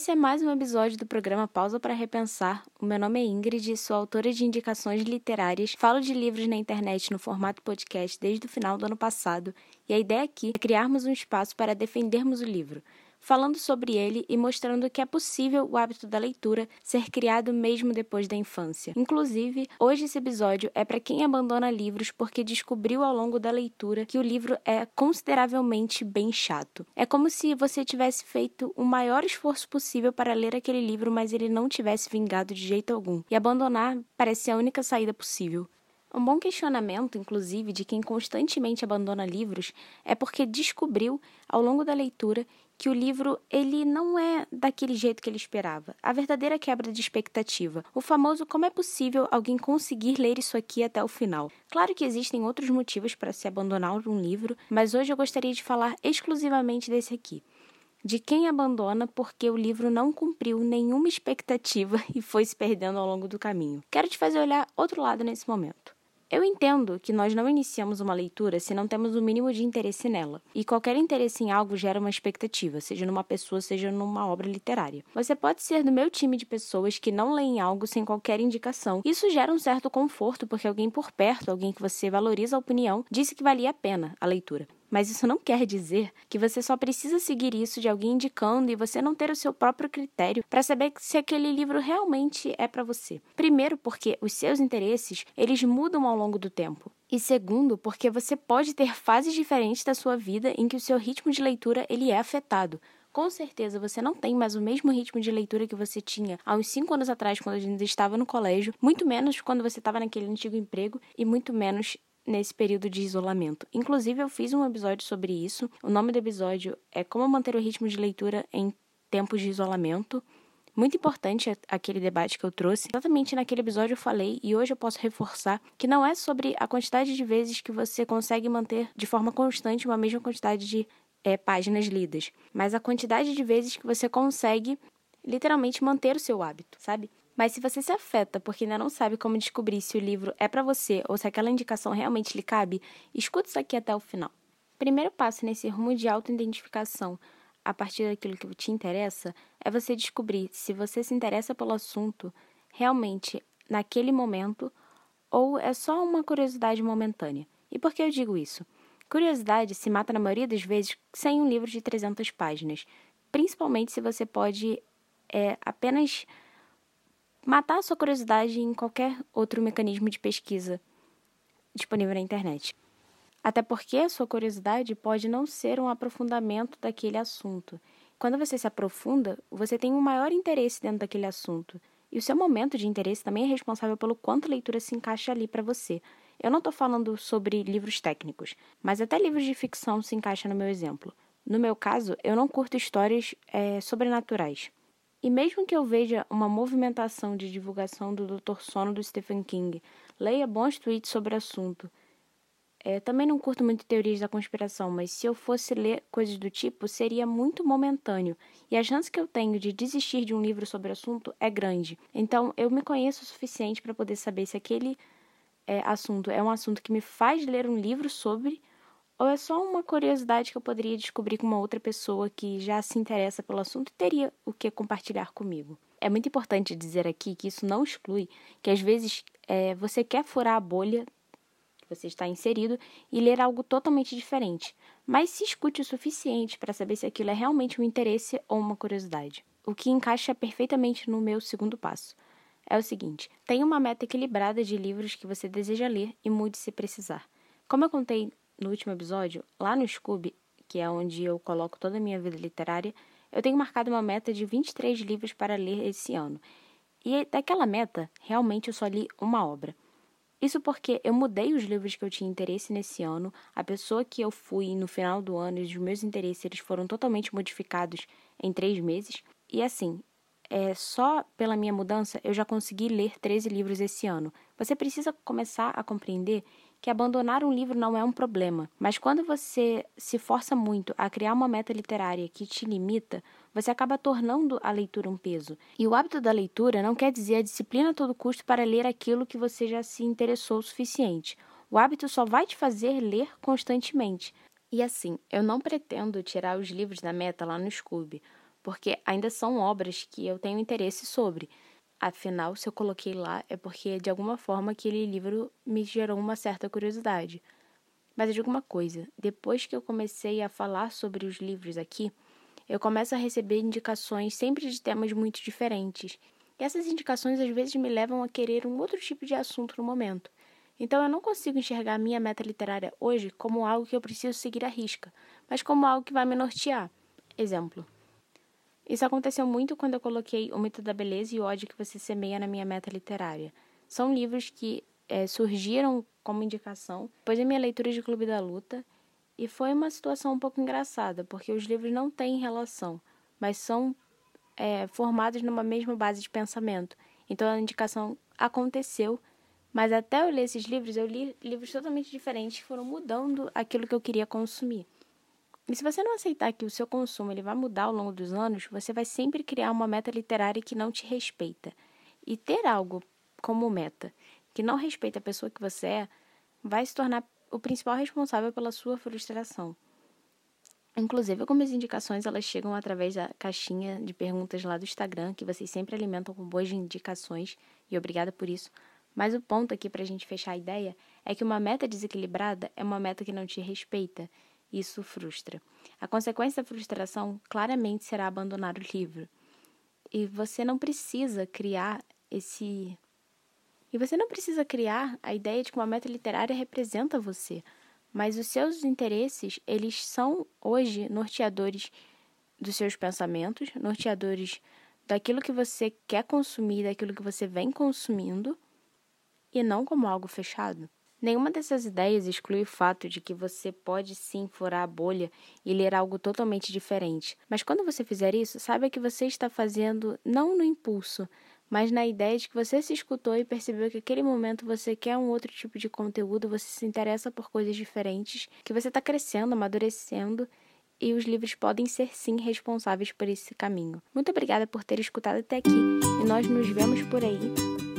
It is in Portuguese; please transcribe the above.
Esse é mais um episódio do programa Pausa para Repensar. O meu nome é Ingrid, sou autora de indicações literárias, falo de livros na internet no formato podcast desde o final do ano passado, e a ideia aqui é criarmos um espaço para defendermos o livro falando sobre ele e mostrando que é possível o hábito da leitura ser criado mesmo depois da infância. Inclusive, hoje esse episódio é para quem abandona livros porque descobriu ao longo da leitura que o livro é consideravelmente bem chato. É como se você tivesse feito o maior esforço possível para ler aquele livro, mas ele não tivesse vingado de jeito algum. E abandonar parece a única saída possível. Um bom questionamento, inclusive, de quem constantemente abandona livros é porque descobriu, ao longo da leitura, que o livro ele não é daquele jeito que ele esperava. A verdadeira quebra de expectativa. O famoso como é possível alguém conseguir ler isso aqui até o final. Claro que existem outros motivos para se abandonar um livro, mas hoje eu gostaria de falar exclusivamente desse aqui de quem abandona porque o livro não cumpriu nenhuma expectativa e foi se perdendo ao longo do caminho. Quero te fazer olhar outro lado nesse momento. Eu entendo que nós não iniciamos uma leitura se não temos o mínimo de interesse nela. E qualquer interesse em algo gera uma expectativa, seja numa pessoa, seja numa obra literária. Você pode ser do meu time de pessoas que não leem algo sem qualquer indicação. Isso gera um certo conforto porque alguém por perto, alguém que você valoriza a opinião, disse que valia a pena a leitura. Mas isso não quer dizer que você só precisa seguir isso de alguém indicando e você não ter o seu próprio critério para saber se aquele livro realmente é para você. Primeiro, porque os seus interesses, eles mudam ao longo do tempo. E segundo, porque você pode ter fases diferentes da sua vida em que o seu ritmo de leitura ele é afetado. Com certeza você não tem mais o mesmo ritmo de leitura que você tinha há uns 5 anos atrás, quando a gente estava no colégio, muito menos quando você estava naquele antigo emprego e muito menos nesse período de isolamento. Inclusive, eu fiz um episódio sobre isso. O nome do episódio é Como manter o ritmo de leitura em tempos de isolamento. Muito importante aquele debate que eu trouxe. Exatamente naquele episódio eu falei, e hoje eu posso reforçar, que não é sobre a quantidade de vezes que você consegue manter de forma constante uma mesma quantidade de é, páginas lidas, mas a quantidade de vezes que você consegue literalmente manter o seu hábito, sabe? Mas se você se afeta porque ainda não sabe como descobrir se o livro é para você ou se aquela indicação realmente lhe cabe, escuta isso aqui até o final. Primeiro passo nesse rumo de autoidentificação a partir daquilo que te interessa é você descobrir se você se interessa pelo assunto realmente naquele momento ou é só uma curiosidade momentânea. E por que eu digo isso? Curiosidade se mata na maioria das vezes sem um livro de 300 páginas, principalmente se você pode é, apenas matar a sua curiosidade em qualquer outro mecanismo de pesquisa disponível na internet. Até porque a sua curiosidade pode não ser um aprofundamento daquele assunto. Quando você se aprofunda, você tem um maior interesse dentro daquele assunto. E o seu momento de interesse também é responsável pelo quanto a leitura se encaixa ali para você. Eu não estou falando sobre livros técnicos, mas até livros de ficção se encaixam no meu exemplo. No meu caso, eu não curto histórias é, sobrenaturais. E mesmo que eu veja uma movimentação de divulgação do Dr. Sono do Stephen King, leia bons tweets sobre o assunto. É, também não curto muito teorias da conspiração, mas se eu fosse ler coisas do tipo, seria muito momentâneo. E a chance que eu tenho de desistir de um livro sobre o assunto é grande. Então, eu me conheço o suficiente para poder saber se aquele é, assunto é um assunto que me faz ler um livro sobre ou é só uma curiosidade que eu poderia descobrir com uma outra pessoa que já se interessa pelo assunto e teria o que compartilhar comigo? É muito importante dizer aqui que isso não exclui que às vezes é, você quer furar a bolha que você está inserido e ler algo totalmente diferente, mas se escute o suficiente para saber se aquilo é realmente um interesse ou uma curiosidade. O que encaixa perfeitamente no meu segundo passo. É o seguinte: tenha uma meta equilibrada de livros que você deseja ler e mude se precisar. Como eu contei no último episódio, lá no Scooby, que é onde eu coloco toda a minha vida literária, eu tenho marcado uma meta de 23 livros para ler esse ano. E daquela meta, realmente eu só li uma obra. Isso porque eu mudei os livros que eu tinha interesse nesse ano, a pessoa que eu fui no final do ano e os meus interesses eles foram totalmente modificados em três meses. E assim, é, só pela minha mudança eu já consegui ler 13 livros esse ano. Você precisa começar a compreender que abandonar um livro não é um problema, mas quando você se força muito a criar uma meta literária que te limita, você acaba tornando a leitura um peso. E o hábito da leitura não quer dizer a disciplina a todo custo para ler aquilo que você já se interessou o suficiente. O hábito só vai te fazer ler constantemente. E assim, eu não pretendo tirar os livros da meta lá no Scooby, porque ainda são obras que eu tenho interesse sobre. Afinal, se eu coloquei lá é porque de alguma forma aquele livro me gerou uma certa curiosidade. Mas eu digo uma coisa: depois que eu comecei a falar sobre os livros aqui, eu começo a receber indicações sempre de temas muito diferentes. E essas indicações às vezes me levam a querer um outro tipo de assunto no momento. Então eu não consigo enxergar a minha meta literária hoje como algo que eu preciso seguir à risca, mas como algo que vai me nortear. Exemplo. Isso aconteceu muito quando eu coloquei O Mito da Beleza e o Ódio que Você Semeia na minha meta literária. São livros que é, surgiram como indicação depois da minha leitura de Clube da Luta e foi uma situação um pouco engraçada, porque os livros não têm relação, mas são é, formados numa mesma base de pensamento. Então a indicação aconteceu, mas até eu ler esses livros, eu li livros totalmente diferentes que foram mudando aquilo que eu queria consumir. E se você não aceitar que o seu consumo ele vai mudar ao longo dos anos, você vai sempre criar uma meta literária que não te respeita. E ter algo como meta que não respeita a pessoa que você é, vai se tornar o principal responsável pela sua frustração. Inclusive, algumas indicações elas chegam através da caixinha de perguntas lá do Instagram, que vocês sempre alimentam com boas indicações, e obrigada por isso. Mas o ponto aqui para a gente fechar a ideia é que uma meta desequilibrada é uma meta que não te respeita. Isso frustra. A consequência da frustração claramente será abandonar o livro. E você não precisa criar esse e você não precisa criar a ideia de que uma meta literária representa você, mas os seus interesses, eles são hoje norteadores dos seus pensamentos, norteadores daquilo que você quer consumir, daquilo que você vem consumindo, e não como algo fechado. Nenhuma dessas ideias exclui o fato de que você pode sim furar a bolha e ler algo totalmente diferente. Mas quando você fizer isso, saiba que você está fazendo não no impulso, mas na ideia de que você se escutou e percebeu que naquele momento você quer um outro tipo de conteúdo, você se interessa por coisas diferentes, que você está crescendo, amadurecendo e os livros podem ser sim responsáveis por esse caminho. Muito obrigada por ter escutado até aqui e nós nos vemos por aí